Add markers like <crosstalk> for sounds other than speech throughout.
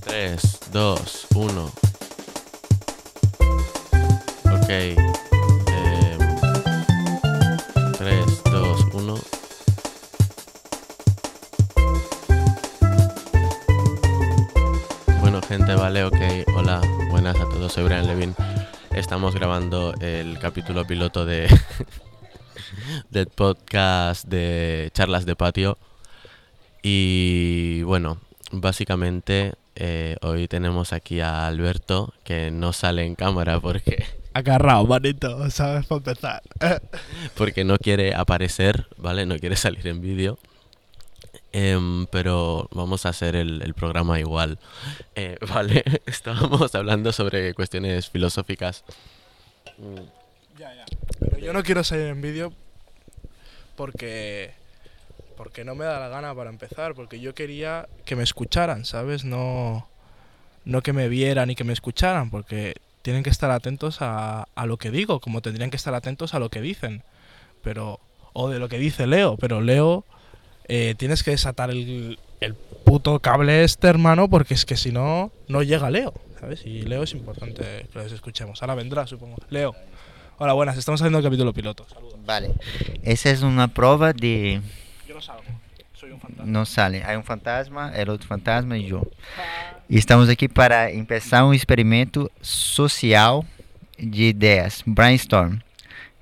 3, 2, 1. Ok. em, 3, 2, 1. Bueno, gente, vale, ok. Hola, buenas a todos. Soy Brian Levin. Estamos grabando el capítulo piloto de <laughs> del podcast de charlas de patio. Y bueno, básicamente eh, hoy tenemos aquí a Alberto, que no sale en cámara porque, <laughs> Agarrado, manito, ¿sabes? Para empezar. <laughs> porque no quiere aparecer, ¿vale? No quiere salir en vídeo. Em, pero vamos a hacer el, el programa igual. Eh, <laughs> vale, estábamos hablando sobre cuestiones filosóficas. Ya, ya. Pero yo no quiero salir en vídeo porque porque no me da la gana para empezar, porque yo quería que me escucharan, ¿sabes? No no que me vieran y que me escucharan, porque tienen que estar atentos a, a lo que digo, como tendrían que estar atentos a lo que dicen. Pero o de lo que dice Leo, pero Leo eh, tienes que desatar el, el puto cable este, hermano, porque es que si no, no llega Leo, ¿sabes? Y Leo es importante que les escuchemos. Ahora vendrá, supongo. Leo. Hola, buenas. Estamos haciendo el capítulo piloto. Saludos. Vale. Esa es una prueba de... Yo no salgo. Soy un fantasma. No sale. Hay un fantasma, el otro fantasma y yo. Y estamos aquí para empezar un experimento social de ideas, brainstorm.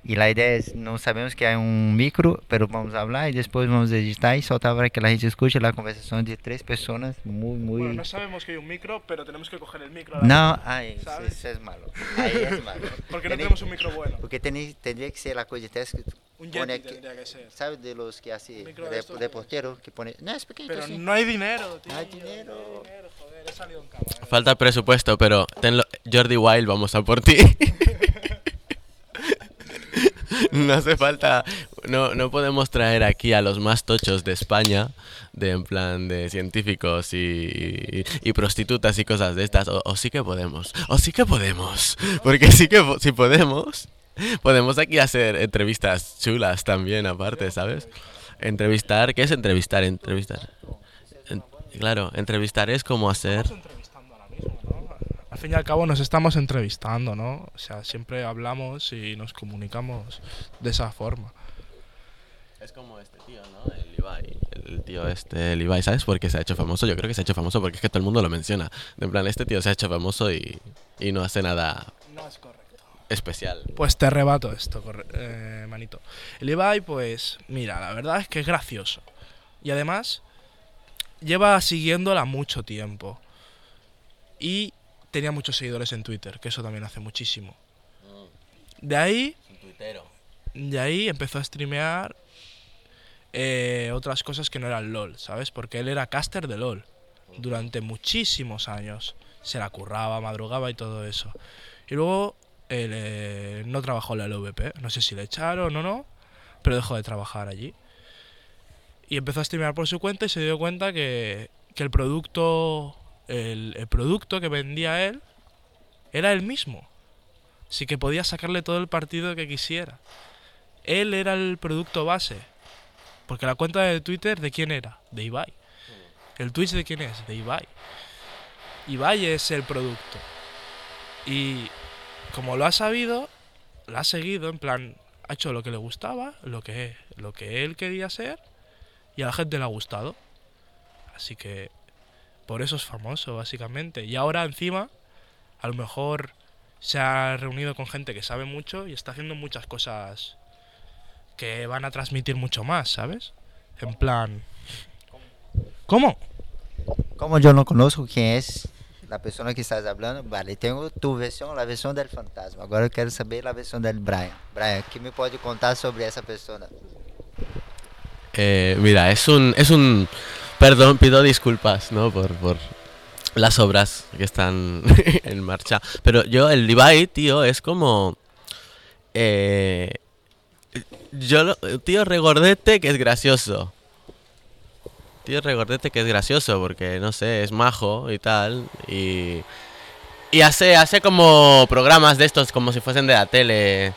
Y la idea es, no sabemos que hay un micro, pero vamos a hablar y después vamos a editar y soltar para que la gente escuche la conversación de tres personas muy, muy... Bueno, no sabemos que hay un micro, pero tenemos que coger el micro. No, vez. ay, eso, es malo. Ahí es malo. <laughs> Porque no tenemos un micro bueno. Porque tenéis- tendría que ser la cosa de test que Un pone aquí- que ser. ¿Sabes de los que hace de de, portero que pone no es pequeñito Pero así. no hay dinero, tío. No hay dinero. dinero, joder. He salido en cámara. Falta presupuesto, pero tenlo, Jordi Wild, vamos a por ti. <laughs> <laughs> no hace falta, no, no podemos traer aquí a los más tochos de España, de en plan de científicos y, y prostitutas y cosas de estas, o, sí que podemos, o sí que podemos, porque sí que si podemos, podemos aquí hacer entrevistas chulas también aparte, ¿sabes? Entrevistar, ¿qué es entrevistar? Entrevistar. En- claro, entrevistar es como hacer... Estamos entrevistando ahora mismo, ¿no? Al fin y al cabo nos estamos entrevistando, ¿no? O sea, siempre hablamos y nos comunicamos de esa forma. Es como este tío, ¿no? El Ibai. El tío este, el Ibai, ¿sabes por qué se ha hecho famoso? Yo creo que se ha hecho famoso porque es que todo el mundo lo menciona. En plan, este tío se ha hecho famoso y, y no hace nada No es correcto. especial. Pues te rebato esto, eh, manito. El Ibai, pues, mira, la verdad es que es gracioso. Y además, lleva siguiéndola mucho tiempo. Y tenía muchos seguidores en Twitter, que eso también hace muchísimo. De ahí, de ahí empezó a streamear eh, otras cosas que no eran LOL, ¿sabes? Porque él era caster de LOL durante muchísimos años. Se la curraba, madrugaba y todo eso. Y luego él eh, no trabajó en la LVP. No sé si le echaron o no, pero dejó de trabajar allí. Y empezó a streamear por su cuenta y se dio cuenta que, que el producto el, producto que vendía él era el mismo. Así que podía sacarle todo el partido que quisiera. Él era el producto base. Porque la cuenta de Twitter, ¿de quién era? De Ibai. ¿El Twitch de quién es? De Ibai. Ibai es el producto. Y como lo ha sabido, lo ha seguido, en plan, ha hecho lo que le gustaba, lo que, lo que él quería ser, y a la gente le ha gustado. Así que por eso es famoso, básicamente. Y ahora encima, a lo mejor se ha reunido con gente que sabe mucho y está haciendo muchas cosas que van a transmitir mucho más, ¿sabes? En plan... ¿Cómo? Como yo no conozco quién es la persona que estás hablando, vale, tengo tu versión, la versión del fantasma. Ahora quiero saber la versión del Brian. Brian, ¿qué me puede contar sobre esa persona? Eh, mira, es un, es un... Perdón, pido disculpas, ¿no? Por, por las obras que están <laughs> en marcha. Pero yo, el Levi, tío, es como... Eh, yo, lo- tío regordete que es gracioso. Tío regordete que es gracioso porque, no sé, es majo y tal. Y... Y hace, hace como programas de estos como si fuesen de la tele.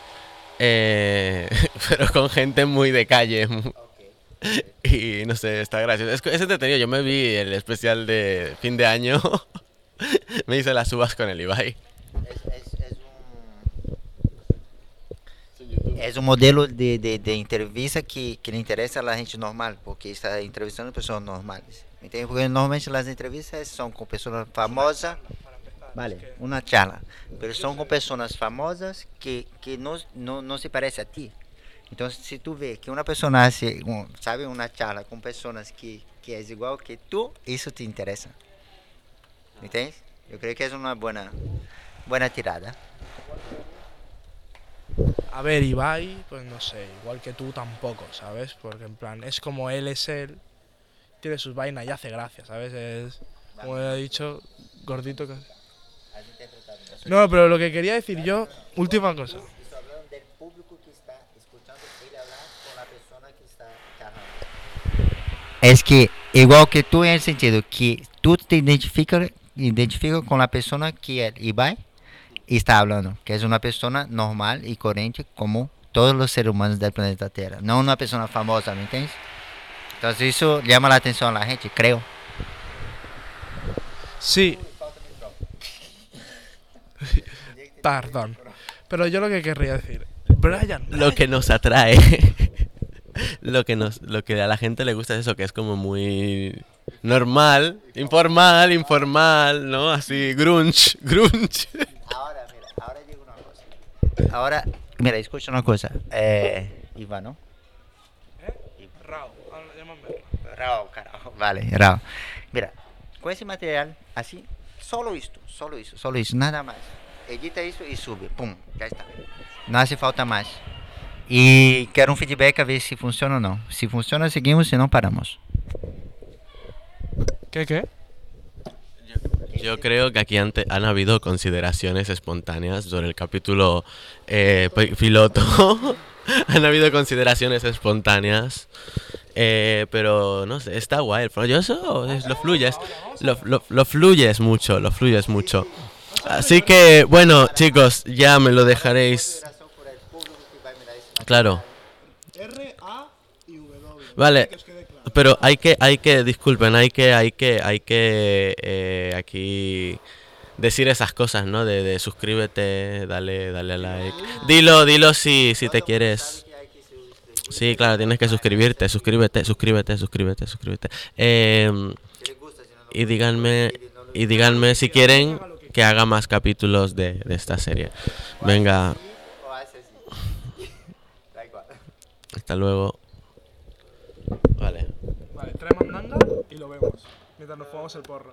eh, <laughs> pero con gente muy de calle. <laughs> Y no sé, está gracioso. Es, es entretenido. Yo me vi el especial de fin de año. <laughs> me hice las uvas con el Ibai. É um modelo de, de, de entrevista que, que lhe interessa a gente normal, porque está entrevistando pessoas normais. Entende? Porque normalmente as entrevistas são com pessoas famosas. Vale, uma charla. Mas são com pessoas famosas que, que não, não, não se parecem a ti. Então, se tu vê que uma pessoa nasce, um, sabe, uma charla com pessoas que, que é igual que tu, isso te interessa. Entende? Eu creio que é uma boa, boa tirada. A ver, Ibai, pues no sé, igual que tú tampoco, ¿sabes? Porque en plan, es como él es él, tiene sus vainas y hace gracia, ¿sabes? Es, como he dicho, gordito que... No, pero lo que quería decir yo, última cosa. Estou falando do público que está escutando ele falar com a pessoa que está É que, igual que tu, em sentido que tu te identifica, identifica com a pessoa que é Ibai e está falando, que é uma pessoa normal e corrente como todos os seres humanos do planeta Terra, não uma pessoa famosa, me entende? Então isso chama a atenção da gente, creio. Sí. <laughs> Perdón. Pero yo lo que querría decir, Brian, Lo que nos atrae. <laughs> lo que nos lo que a la gente le gusta es eso que es como muy normal, informal, informal, ¿no? Así grunge, <laughs> grunge. Ahora, mira, ahora digo uma coisa. Ahora, mira, escucha uma coisa. É, Ivan, não? Rao, llámame. Carajo. Vale, Raul. Mira, com esse material, assim, solo isto, solo isso, solo isso, nada mais. Edita isso e sube, pum, já está. Não hace falta mais. E quero um feedback a ver se funciona ou não. Se funciona, seguimos, se não, paramos. ¿Qué, qué? Yo creo que aquí ante- han habido consideraciones espontáneas sobre el capítulo eh, pi- piloto. <laughs> han habido consideraciones espontáneas. eh, pero no sé, está guay. el pro- Yo eso es- lo fluyes. Lo, lo- lo fluyes mucho, lo fluyes mucho. Así que, bueno, chicos, ya me lo dejaréis. Claro. R, A y W. Vale, pero hay que, hay que, disculpen, hay que, hay que, hay que eh, aquí decir esas cosas, ¿no? De, suscríbete, dale, dale a like. Dilo, dilo si, si te quieres. Sí, claro, tienes que suscribirte, suscríbete, suscríbete, suscríbete, suscríbete. Eh, y díganme, y díganme si quieren que haga más capítulos de esta serie. Venga, hasta luego. Vale. Vale, trae mandanga y lo vemos. Mientras nos fumamos el porro.